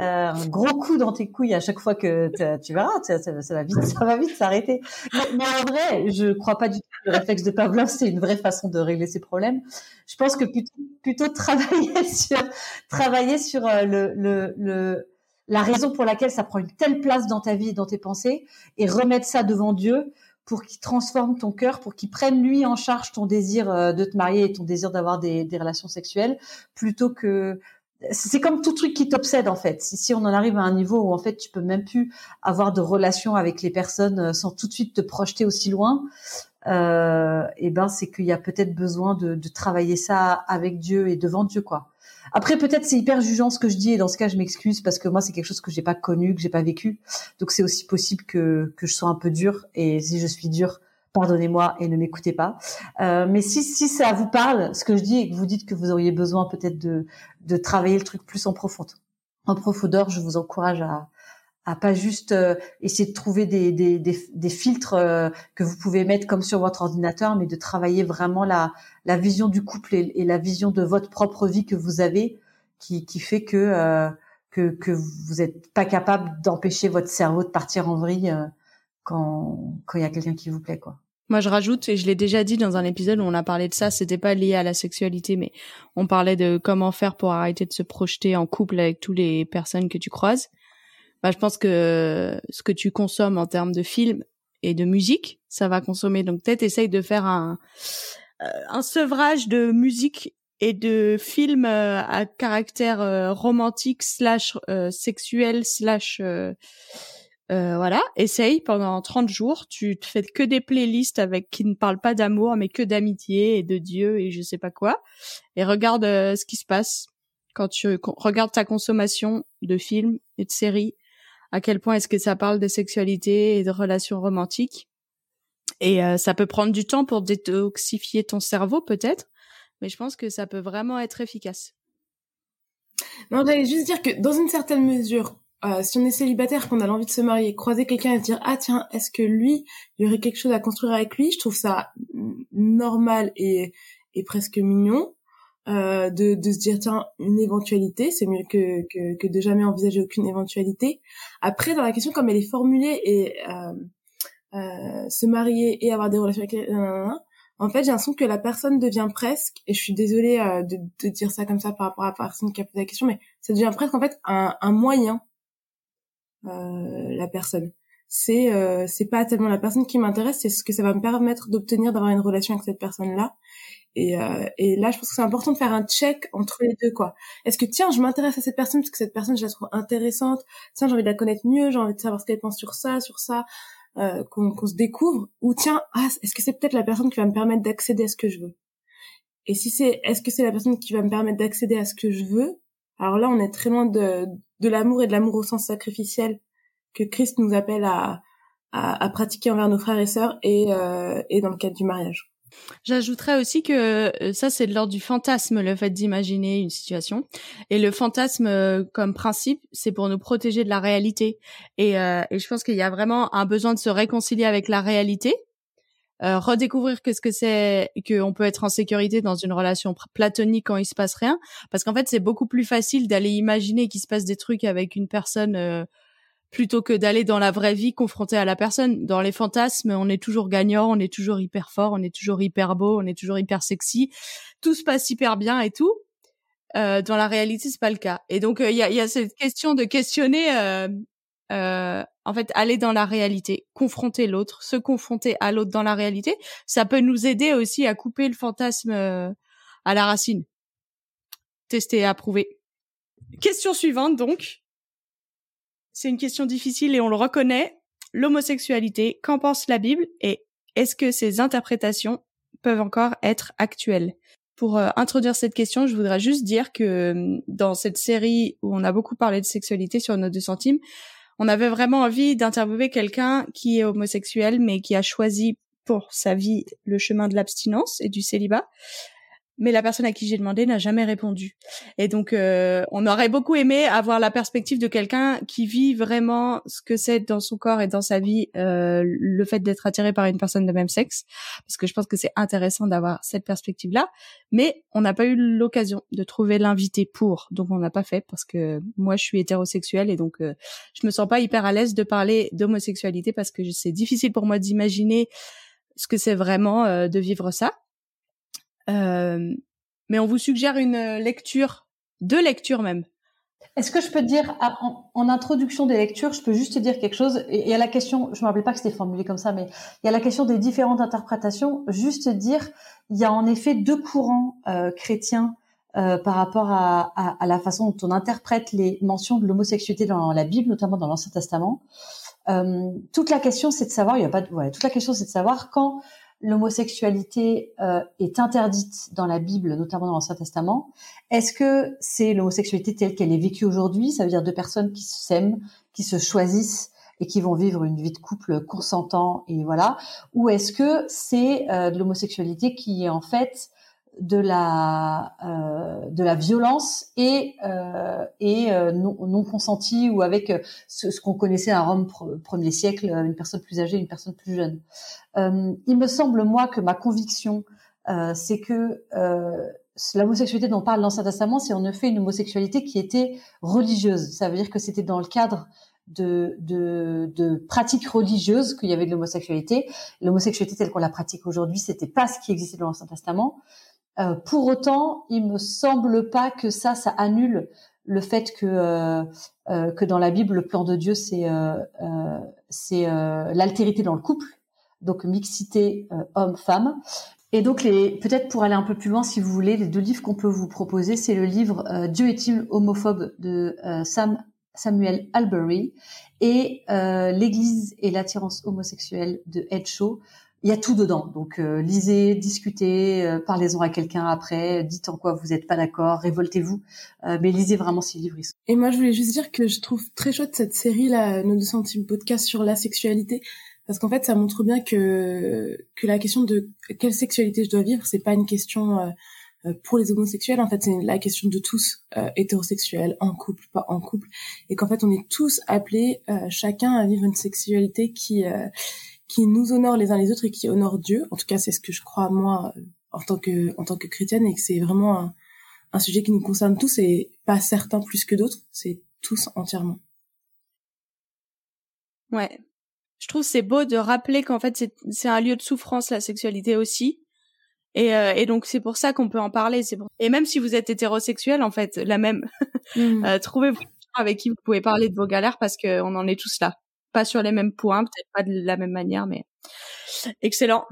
Euh, un gros coup dans tes couilles à chaque fois que tu verras, ça, ça, va vite, ça va vite s'arrêter. Mais, en vrai, je crois pas du tout que le réflexe de Pavlov c'est une vraie façon de régler ses problèmes. Je pense que plutôt, plutôt travailler sur travailler sur le, le, le la raison pour laquelle ça prend une telle place dans ta vie et dans tes pensées, et remettre ça devant Dieu pour qu'il transforme ton cœur, pour qu'il prenne lui en charge ton désir euh, de te marier et ton désir d'avoir des, relations sexuelles, plutôt que c'est comme tout truc qui t'obsède en fait. Si, on en arrive à un niveau où en fait tu peux même plus avoir de relations avec les personnes euh, sans tout de suite te projeter aussi loin, euh, et eh ben c'est qu'il y a peut-être besoin de, de travailler ça avec Dieu et devant Dieu quoi. Après, peut-être c'est hyper jugeant ce que je dis et dans ce cas, je m'excuse parce que moi, c'est quelque chose que j'ai pas connu, que j'ai pas vécu. Donc, c'est aussi possible que, que je sois un peu dure et si je suis dure, pardonnez-moi et ne m'écoutez pas. Euh, mais si, si ça vous parle, ce que je dis et que vous dites que vous auriez besoin peut-être de, de travailler le truc plus en profondeur, en profondeur, je vous encourage à, à pas juste euh, essayer de trouver des, des, des, des filtres euh, que vous pouvez mettre comme sur votre ordinateur, mais de travailler vraiment la, la vision du couple et, la vision de votre propre vie que vous avez, qui, qui fait que, euh, que que vous n'êtes pas capable d'empêcher votre cerveau de partir en vrille quand quand il y a quelqu'un qui vous plaît, quoi. Moi, je rajoute, et je l'ai déjà dit dans un épisode où on a parlé de ça, c'était pas lié à la sexualité, mais on parlait de comment faire pour arrêter de se projeter en couple avec toutes les personnes que tu croises. Bah, je pense que ce que tu consommes en termes de films et de musique, ça va consommer. Donc peut-être essaye de faire un, euh, un sevrage de musique et de films euh, à caractère euh, romantique slash sexuel slash voilà, essaye pendant 30 jours, tu te fais que des playlists avec qui ne parlent pas d'amour mais que d'amitié et de Dieu et je sais pas quoi. Et regarde ce qui se passe quand tu regardes ta consommation de films et de séries à quel point est-ce que ça parle de sexualité et de relations romantiques. Et euh, ça peut prendre du temps pour détoxifier ton cerveau peut-être, mais je pense que ça peut vraiment être efficace. Non, j'allais juste dire que dans une certaine mesure, euh, si on est célibataire, qu'on a l'envie de se marier, croiser quelqu'un et se dire ah tiens, est-ce que lui, il y aurait quelque chose à construire avec lui, je trouve ça normal et, et presque mignon. Euh, de, de se dire tiens une éventualité c'est mieux que, que, que de jamais envisager aucune éventualité. Après dans la question comme elle est formulée et euh, euh, se marier et avoir des relations avec en fait j'ai l'impression que la personne devient presque et je suis désolée euh, de, de dire ça comme ça par rapport à la personne qui a posé la question mais ça devient presque en fait un, un moyen euh, la personne. C'est euh, c'est pas tellement la personne qui m'intéresse c'est ce que ça va me permettre d'obtenir d'avoir une relation avec cette personne là et, euh, et là, je pense que c'est important de faire un check entre les deux, quoi. Est-ce que tiens, je m'intéresse à cette personne parce que cette personne, je la trouve intéressante. Tiens, j'ai envie de la connaître mieux, j'ai envie de savoir ce qu'elle pense sur ça, sur ça, euh, qu'on se découvre. Ou tiens, ah, est-ce que c'est peut-être la personne qui va me permettre d'accéder à ce que je veux? Et si c'est, est-ce que c'est la personne qui va me permettre d'accéder à ce que je veux? Alors là, on est très loin de, de l'amour et de l'amour au sens sacrificiel que Christ nous appelle à, à, à pratiquer envers nos frères et sœurs et, euh, et dans le cadre du mariage. J'ajouterais aussi que euh, ça, c'est de l'ordre du fantasme, le fait d'imaginer une situation. Et le fantasme, euh, comme principe, c'est pour nous protéger de la réalité. Et, euh, et je pense qu'il y a vraiment un besoin de se réconcilier avec la réalité, redécouvrir que ce que c'est, qu'on peut être en sécurité dans une relation platonique quand il se passe rien. Parce qu'en fait, c'est beaucoup plus facile d'aller imaginer qu'il se passe des trucs avec une personne plutôt que d'aller dans la vraie vie confronté à la personne. Dans les fantasmes, on est toujours gagnant, on est toujours hyper fort, on est toujours hyper beau, on est toujours hyper sexy. Tout se passe hyper bien et tout. Euh, dans la réalité, c'est pas le cas. Et donc, euh, il y, a, y, a, cette question de questionner, euh, euh, en fait, aller dans la réalité, confronter l'autre, se confronter à l'autre dans la réalité. Ça peut nous aider aussi à couper le fantasme à la racine. Tester approuver. Question suivante, donc c'est une question difficile et on le reconnaît. L'homosexualité, qu'en pense la Bible et est-ce que ces interprétations peuvent encore être actuelles? Pour euh, introduire cette question, je voudrais juste dire que euh, dans cette série où on a beaucoup parlé de sexualité sur nos deux centimes, on avait vraiment envie d'interviewer quelqu'un qui est homosexuel mais qui a choisi pour sa vie le chemin de l'abstinence et du célibat mais la personne à qui j'ai demandé n'a jamais répondu. Et donc, euh, on aurait beaucoup aimé avoir la perspective de quelqu'un qui vit vraiment ce que c'est dans son corps et dans sa vie euh, le fait d'être attiré par une personne de même sexe, parce que je pense que c'est intéressant d'avoir cette perspective-là. Mais on n'a pas eu l'occasion de trouver l'invité pour, donc on n'a pas fait parce que moi je suis hétérosexuelle et donc euh, je me sens pas hyper à l'aise de parler d'homosexualité parce que c'est difficile pour moi d'imaginer ce que c'est vraiment euh, de vivre ça. Mais on vous suggère une euh, lecture, deux lectures même. Est-ce que je peux dire, en, introduction des lectures, je peux juste te dire quelque chose? Il y a la question, je me rappelle pas que c'était formulé comme ça, mais il y a la question des différentes interprétations. Juste dire, il y a en effet deux courants euh, chrétiens euh, par rapport à, la façon dont on interprète les mentions de l'homosexualité dans la Bible, notamment dans l'Ancien Testament. Toute la question, c'est de savoir, il y a pas, de, ouais, toute la question, c'est de savoir quand l'homosexualité euh, est interdite dans la Bible, notamment dans l'Ancien Testament. Est-ce que c'est l'homosexualité telle qu'elle est vécue aujourd'hui? Ça veut dire deux personnes qui s'aiment, qui se choisissent et qui vont vivre une vie de couple consentant et voilà. Ou est-ce que c'est euh, de l'homosexualité qui est en fait de la euh, de la violence et euh, et euh, non, non consentie ou avec ce, ce qu'on connaissait à Rome premier siècle une personne plus âgée une personne plus jeune il me semble moi que ma conviction c'est que l'homosexualité dont parle l'Ancien Testament c'est en effet une homosexualité qui était religieuse ça veut dire que c'était dans le cadre de, de, de pratiques religieuses qu'il y avait de l'homosexualité. L'homosexualité telle qu'on la pratique aujourd'hui, c'était pas ce qui existait dans l'Ancien Testament. Euh, pour autant, il me semble pas que ça, ça annule le fait que euh, euh, que dans la Bible, le plan de Dieu, c'est c'est l'altérité dans le couple, donc mixité homme-femme. Et donc, les, peut-être pour aller un peu plus loin, si vous voulez, les deux livres qu'on peut vous proposer, c'est le livre Dieu est-il homophobe de Sam Samuel Albury et l'Église et l'attirance homosexuelle de Ed Shaw il y a tout dedans. Donc euh, lisez, discutez, euh, parlez-en à quelqu'un après, dites en quoi vous n'êtes pas d'accord, révoltez-vous, euh, mais lisez vraiment ces livres. Et moi, je voulais juste dire que je trouve très chouette cette série là, nos 2 centimes podcast sur la sexualité, parce qu'en fait, ça montre bien que que la question de quelle sexualité je dois vivre, c'est pas une question pour les homosexuels. En fait, c'est la question de tous hétérosexuels, en couple, pas en couple, et qu'en fait, on est tous appelés chacun à vivre une sexualité qui qui nous honore les uns les autres et qui honore Dieu. En tout cas, c'est ce que je crois moi en tant que en tant que chrétienne et que c'est vraiment un, sujet qui nous concerne tous et pas certains plus que d'autres. C'est tous entièrement. Ouais. Je trouve c'est beau de rappeler qu'en fait c'est un lieu de souffrance la sexualité aussi. Et, euh, et donc c'est pour ça qu'on peut en parler. C'est Et même si vous êtes hétérosexuel, en fait, la même, mmh. euh, trouvez avec qui vous pouvez parler de vos galères parce qu'on en est tous là pas sur les mêmes points, peut-être pas de la même manière, mais excellent.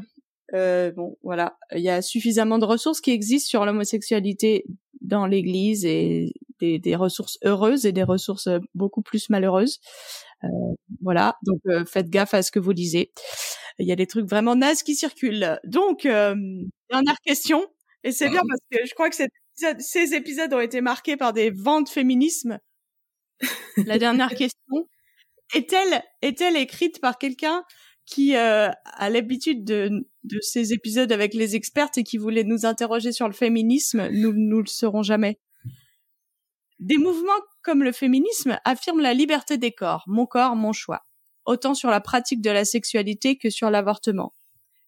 Euh, bon, voilà, il y a suffisamment de ressources qui existent sur l'homosexualité dans l'Église et des, des, ressources heureuses et des ressources beaucoup plus malheureuses. Euh, voilà, donc euh, faites gaffe à ce que vous lisez. Il y a des trucs vraiment nazes qui circulent. Donc, euh, dernière question, et c'est bien parce que je crois que ces épisodes ont été marqués par des vents de féminisme. La dernière question, est-elle est-elle écrite par quelqu'un qui euh, a l'habitude de, de ces épisodes avec les expertes et qui voulait nous interroger sur le féminisme, nous nous le serons jamais. Des mouvements comme le féminisme affirment la liberté des corps, mon corps, mon choix, autant sur la pratique de la sexualité que sur l'avortement.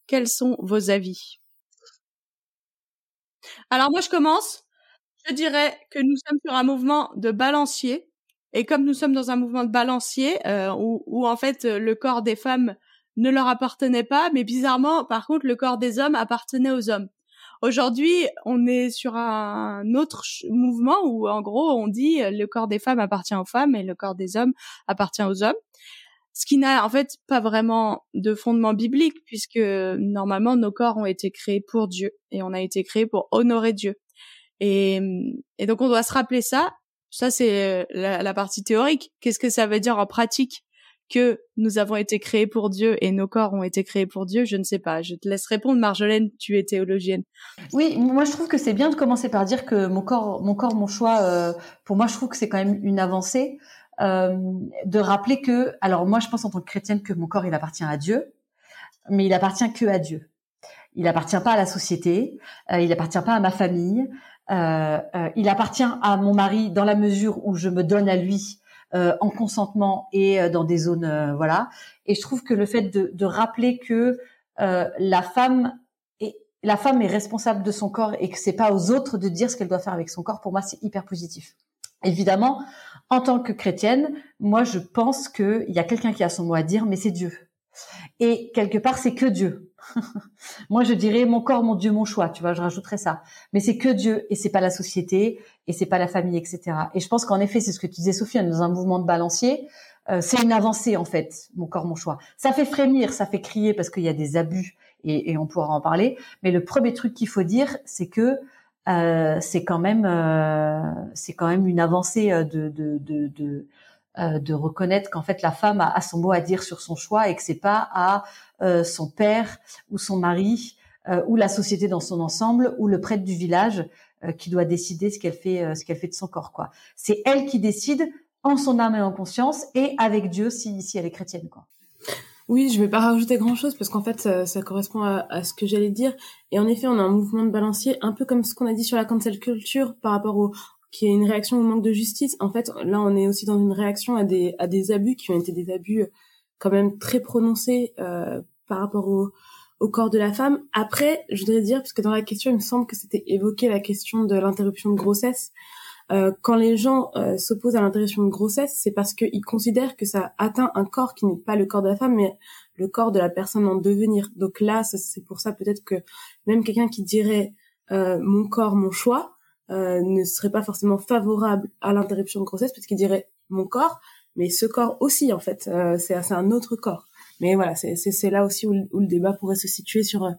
Quels sont vos avis? Alors moi je commence. Je dirais que nous sommes sur un mouvement de balancier et comme nous sommes dans un mouvement de balancier, euh, où, où, en fait le corps des femmes ne leur appartenait pas, mais bizarrement, par contre, le corps des hommes appartenait aux hommes. Aujourd'hui, on est sur un autre mouvement où, en gros, on dit le corps des femmes appartient aux femmes et le corps des hommes appartient aux hommes. Ce qui n'a en fait pas vraiment de fondement biblique puisque normalement nos corps ont été créés pour Dieu et on a été créés pour honorer Dieu. Et, et donc on doit se rappeler ça ça, c'est euh, la, partie théorique. Qu'est-ce que ça veut dire en pratique que nous avons été créés pour Dieu et nos corps ont été créés pour Dieu? Je ne sais pas. Je te laisse répondre, Marjolaine. Tu es théologienne. Oui, moi je trouve que c'est bien de commencer par dire que mon corps, mon corps, mon choix. Euh, pour moi, je trouve que c'est quand même une avancée euh, de rappeler que. Alors moi, je pense en tant que chrétienne que mon corps il appartient à Dieu, mais il appartient que à Dieu. Il appartient pas à la société, il appartient pas à ma famille, euh, euh, il appartient à mon mari dans la mesure où je me donne à lui euh, en consentement et dans des zones voilà. Et je trouve que le fait de, de rappeler que la femme est la femme est responsable de son corps et que c'est pas aux autres de dire ce qu'elle doit faire avec son corps, pour moi c'est hyper positif. Évidemment, en tant que chrétienne, moi je pense qu'il y a quelqu'un qui a son mot à dire, mais c'est Dieu. Et quelque part, c'est que Dieu. Moi, je dirais mon corps, mon Dieu, mon choix. Tu vois, je rajouterais ça. Mais c'est que Dieu et c'est pas la société et c'est pas la famille, etc. Et je pense qu'en effet, c'est ce que tu disais, Sophie, dans un mouvement de balancier. Euh, c'est une avancée en fait, mon corps, mon choix. Ça fait frémir, ça fait crier parce qu'il y a des abus et, et, on pourra en parler. Mais le premier truc qu'il faut dire, c'est que euh, c'est quand même, euh, c'est quand même une avancée euh, de, de, de, de euh, de reconnaître qu'en fait la femme a, son mot à dire sur son choix et que c'est pas à euh, son père ou son mari euh, ou la société dans son ensemble ou le prêtre du village qui doit décider ce qu'elle fait ce qu'elle fait de son corps quoi. C'est elle qui décide en son âme et en conscience et avec Dieu si si elle est chrétienne quoi. Oui, je vais pas rajouter grand chose parce qu'en fait, ça, correspond à, ce que j'allais dire. Et en effet, on a un mouvement de balancier, un peu comme ce qu'on a dit sur la cancel culture par rapport au qui est une réaction au manque de justice. En fait, là, on est aussi dans une réaction à des à des abus qui ont été des abus quand même très prononcés euh, par rapport au au corps de la femme. Après, je voudrais dire, parce que dans la question, il me semble que c'était évoqué la question de l'interruption de grossesse. Euh, quand les gens euh, s'opposent à l'interruption de grossesse, c'est parce qu'ils considèrent que ça atteint un corps qui n'est pas le corps de la femme, mais le corps de la personne en devenir. Donc là, c'est pour ça peut-être que même quelqu'un qui dirait euh, mon corps, mon choix, ne serait pas forcément favorable à l'interruption de grossesse, parce qu'il dirait mon corps, mais ce corps aussi, en fait, c'est un autre corps. Mais voilà, c'est là aussi où, le débat pourrait se situer sur euh,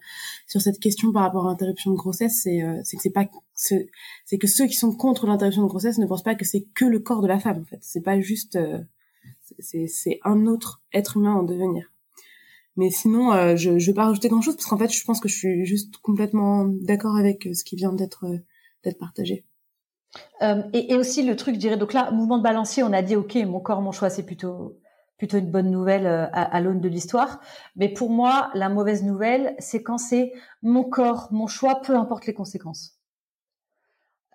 sur cette question par rapport à l'interruption de grossesse. C'est euh, que c'est pas c'est que ceux qui sont contre l'interruption de grossesse ne pensent pas que c'est que le corps de la femme. En fait, c'est pas juste euh, c'est un autre être humain en devenir. Mais sinon, je je vais pas rajouter grand chose parce qu'en fait, je pense que je suis juste complètement d'accord avec ce qui vient d'être d'être partagé. et, et, aussi le truc, je dirais, donc là, mouvement de balancier, on a dit, ok, mon corps, mon choix, c'est plutôt plutôt une bonne nouvelle euh, à, l'aune de l'histoire. Mais pour moi, la mauvaise nouvelle, c'est quand c'est mon corps, mon choix, peu importe les conséquences.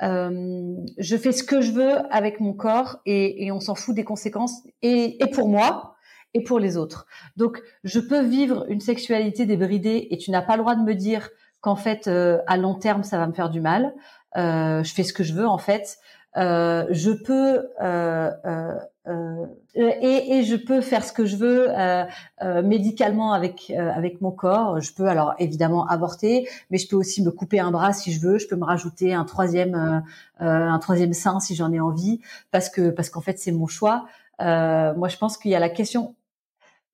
Euh, je fais ce que je veux avec mon corps et, on s'en fout des conséquences et, pour moi et pour les autres. Donc, je peux vivre une sexualité débridée et tu n'as pas le droit de me dire qu'en fait, euh, à long terme, ça va me faire du mal. Je fais ce que je veux en fait. je peux euh, et, et, je peux faire ce que je veux euh, euh, médicalement avec avec mon corps. Je peux alors évidemment avorter, mais je peux aussi me couper un bras si je veux. Je peux me rajouter un troisième un troisième sein si j'en ai envie, parce que parce qu'en fait c'est mon choix. moi je pense qu'il y a la question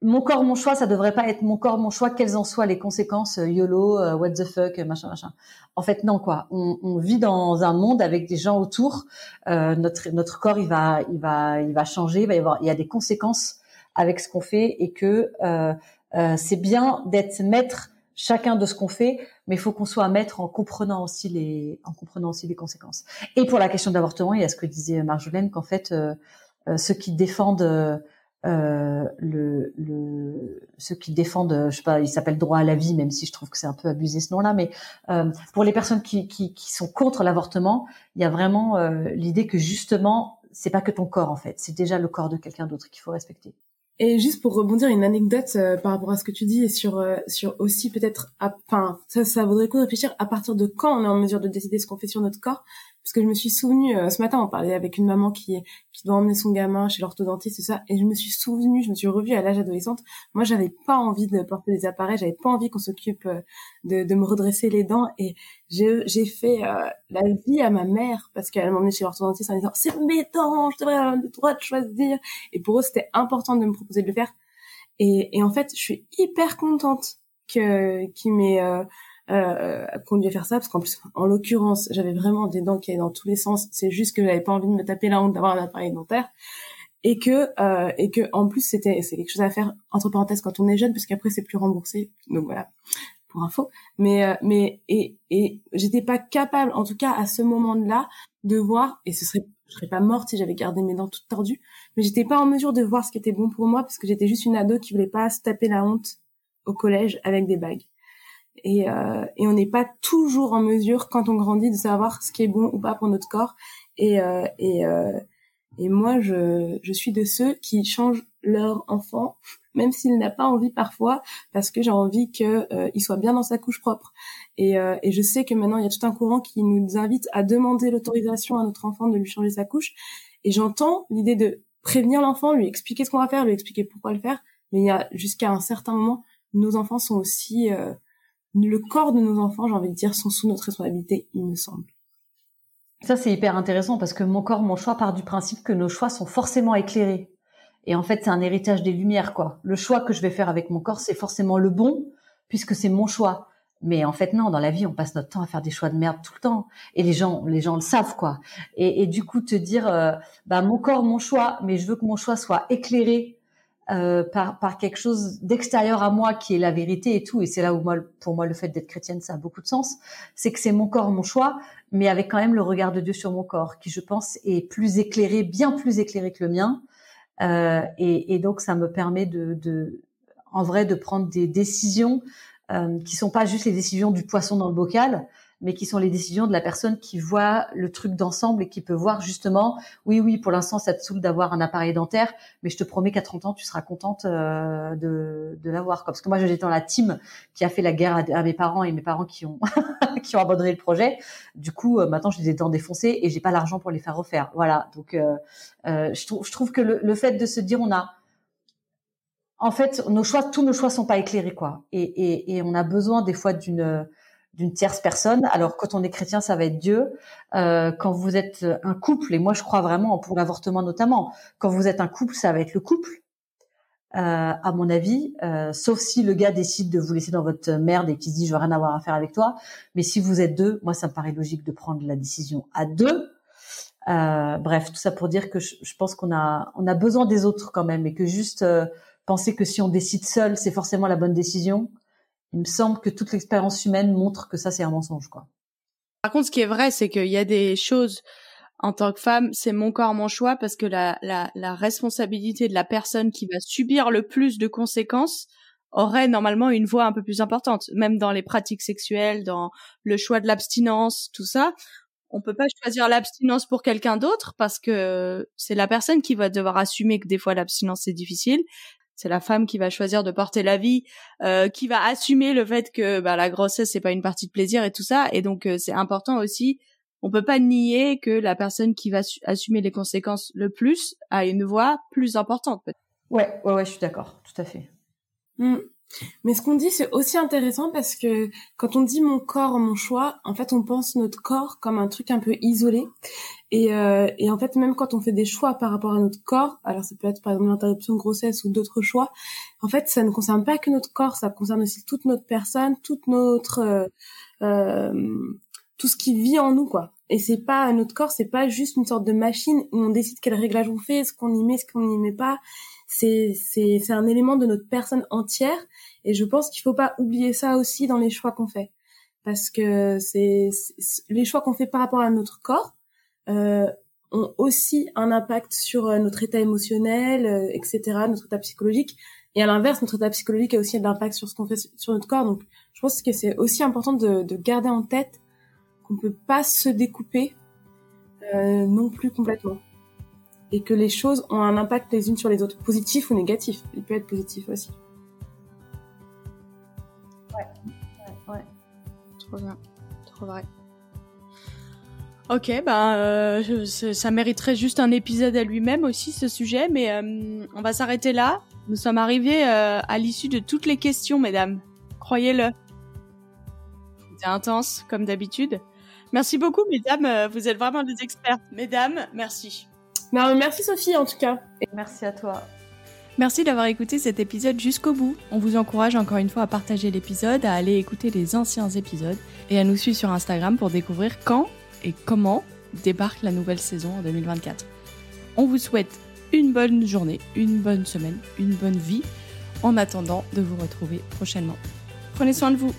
mon corps, mon choix, ça devrait pas être mon corps, mon choix, quelles en soient les conséquences, euh, YOLO, euh, what the fuck, machin, machin. En fait, non, quoi. On, on vit dans un monde avec des gens autour. Euh, notre notre corps, il va, il va, il va changer. Il va y avoir, y a des conséquences avec ce qu'on fait et que euh, euh, c'est bien d'être maître chacun de ce qu'on fait, mais il faut qu'on soit maître en comprenant aussi les, en comprenant aussi les conséquences. Et pour la question de l'avortement, il y a ce que disait Marjolaine qu'en fait, ceux qui défendent euh, le, le, ceux qui défendent, je sais pas, il s'appelle droit à la vie, même si je trouve que c'est un peu abusé ce nom-là, mais euh, pour les personnes qui, qui, qui sont contre l'avortement, il y a vraiment euh, l'idée que justement, c'est pas que ton corps en fait, c'est déjà le corps de quelqu'un d'autre qu'il faut respecter. Et juste pour rebondir une anecdote euh, par rapport à ce que tu dis et sur euh, sur aussi peut-être, enfin ça, ça vaudrait de réfléchir à partir de quand on est en mesure de décider ce qu'on fait sur notre corps, parce que je me suis souvenue euh, ce matin on parlait avec une maman qui qui doit emmener son gamin chez l'orthodontiste et ça et je me suis souvenue je me suis revue à l'âge adolescente. Moi j'avais pas envie de porter des appareils j'avais pas envie qu'on s'occupe euh, de, de me redresser les dents et j'ai fait euh, la vie à ma mère parce qu'elle m'emmenait chez l'orthodontiste en disant c'est mes dents je devrais avoir le droit de choisir. Et pour eux c'était important de me proposer de le faire. Et, et en fait je suis hyper contente que qui m'ait euh, conduit à faire ça parce qu'en plus en l'occurrence j'avais vraiment des dents qui allaient dans tous les sens. C'est juste que j'avais pas envie de me taper la honte d'avoir un appareil dentaire. Et que euh, et que en plus c'était c'est quelque chose à faire entre parenthèses quand on est jeune parce qu'après c'est plus remboursé. Donc voilà. Pour info. Mais euh, mais et et j'étais pas capable en tout cas à ce moment-là de voir et ce serait je serais pas morte si j'avais gardé mes dents toutes tordues mais j'étais pas en mesure de voir ce qui était bon pour moi parce que j'étais juste une ado qui voulait pas se taper la honte au collège avec des bagues et, euh, et on n'est pas toujours en mesure quand on grandit de savoir ce qui est bon ou pas pour notre corps. Et euh, et euh, et moi je je suis de ceux qui changent leur enfant même s'il n'a pas envie parfois parce que j'ai envie que euh, il soit bien dans sa couche propre. Et euh, et je sais que maintenant il y a tout un courant qui nous invite à demander l'autorisation à notre enfant de lui changer sa couche. Et j'entends l'idée de prévenir l'enfant lui expliquer ce qu'on va faire lui expliquer pourquoi le faire. Mais il y a jusqu'à un certain moment nos enfants sont aussi euh, le corps de nos enfants, j'ai envie de dire, sont sous notre responsabilité, il me semble. Ça, c'est hyper intéressant parce que mon corps, mon choix part du principe que nos choix sont forcément éclairés. Et en fait, c'est un héritage des lumières, quoi. Le choix que je vais faire avec mon corps, c'est forcément le bon puisque c'est mon choix. Mais en fait, non, dans la vie, on passe notre temps à faire des choix de merde tout le temps. Et les gens, les gens le savent, quoi. Et, du coup, te dire, euh, bah, mon corps, mon choix, mais je veux que mon choix soit éclairé euh, par, par quelque chose d'extérieur à moi qui est la vérité et tout. Et c'est là où moi, pour moi, le fait d'être chrétienne, ça a beaucoup de sens. C'est que c'est mon corps, mon choix, mais avec quand même le regard de Dieu sur mon corps, qui je pense est plus éclairé, bien plus éclairé que le mien. Euh, et, et, donc ça me permet de, de en vrai de prendre des décisions euh, qui sont pas juste les décisions du poisson dans le bocal, mais qui sont les décisions de la personne qui voit le truc d'ensemble et qui peut voir justement, oui, oui, pour l'instant, ça te saoule d'avoir un appareil dentaire, mais je te promets qu'à 30 ans, tu seras contente euh, de, de l'avoir. Parce que moi, j'étais dans la team qui a fait la guerre à, mes parents et mes parents qui ont qui ont abandonné le projet. Du coup, euh, maintenant, j'ai des dents défoncées et j'ai pas l'argent pour les faire refaire. Voilà. Donc, euh, je, trouve, je trouve que le, le fait de se dire, on a en fait, nos choix, tous nos choix sont pas éclairés, quoi. Et, et, et on a besoin des fois d'une d'une tierce personne. Alors quand on est chrétien, ça va être Dieu. Euh, quand vous êtes un couple, et moi je crois vraiment pour l'avortement notamment, quand vous êtes un couple, ça va être le couple. Euh, à mon avis, euh, sauf si le gars décide de vous laisser dans votre merde et qu'il se dit je veux rien avoir à faire avec toi. Mais si vous êtes deux, moi ça me paraît logique de prendre la décision à deux. Euh, bref, tout ça pour dire que je, je pense qu'on a on a besoin des autres quand même et que juste euh, penser que si on décide seul, c'est forcément la bonne décision il me semble que toute l'expérience humaine montre que ça c'est un mensonge quoi. Par contre, ce qui est vrai, c'est qu'il y a des choses en tant que femme, c'est mon corps, mon choix, parce que la, la, la responsabilité de la personne qui va subir le plus de conséquences aurait normalement une voix un peu plus importante, même dans les pratiques sexuelles, dans le choix de l'abstinence, tout ça. On peut pas choisir l'abstinence pour quelqu'un d'autre parce que c'est la personne qui va devoir assumer que des fois l'abstinence c'est difficile c'est la femme qui va choisir de porter la vie, euh, qui va assumer le fait que bah, la grossesse c'est pas une partie de plaisir et tout ça. Et donc euh, c'est important aussi. On peut pas nier que la personne qui va assumer les conséquences le plus a une voix plus importante. Ouais, ouais, ouais, je suis d'accord, tout à fait. Mmh. Mais ce qu'on dit, c'est aussi intéressant parce que quand on dit mon corps, mon choix, en fait, on pense notre corps comme un truc un peu isolé. Et, euh, et en fait, même quand on fait des choix par rapport à notre corps, alors ça peut être par exemple l'interruption de grossesse ou d'autres choix, en fait, ça ne concerne pas que notre corps, ça concerne aussi toute notre personne, toute notre euh, euh, tout ce qui vit en nous, quoi. Et c'est pas notre corps, c'est pas juste une sorte de machine où on décide quel réglage on fait, ce qu'on y met, ce qu'on n'y met pas c'est c'est c'est un élément de notre personne entière. Et je pense qu'il faut pas oublier ça aussi dans les choix qu'on fait. Parce que c'est les choix qu'on fait par rapport à notre corps euh, ont aussi un impact sur euh, notre état émotionnel euh, etc notre état psychologique. Et à l'inverse notre état psychologique a aussi de l'impact sur ce qu'on fait sur notre corps. Donc je pense que c'est aussi important de, de garder en tête qu'on peut pas se découper euh, non plus complètement et que les choses ont un impact les unes sur les autres, positif ou négatif. Il peut être positif aussi. Ouais, ouais, ouais. Trop bien, trop vrai. Ok, ben ça mériterait juste un épisode à lui-même aussi ce sujet, mais euh, on va s'arrêter là. Nous sommes arrivés euh, à l'issue de toutes les questions, mesdames. Croyez-le. C'était intense, comme d'habitude. Merci beaucoup, mesdames. Vous êtes vraiment des experts. Mesdames, merci merci Sophie en tout cas. Merci à toi. Merci d'avoir écouté cet épisode jusqu'au bout. On vous encourage encore une fois à partager l'épisode, à aller écouter les anciens épisodes et à nous suivre sur Instagram pour découvrir quand et comment débarque la nouvelle saison en 2024. On vous souhaite une bonne journée, une bonne semaine, une bonne vie en attendant de vous retrouver prochainement. Prenez soin de vous.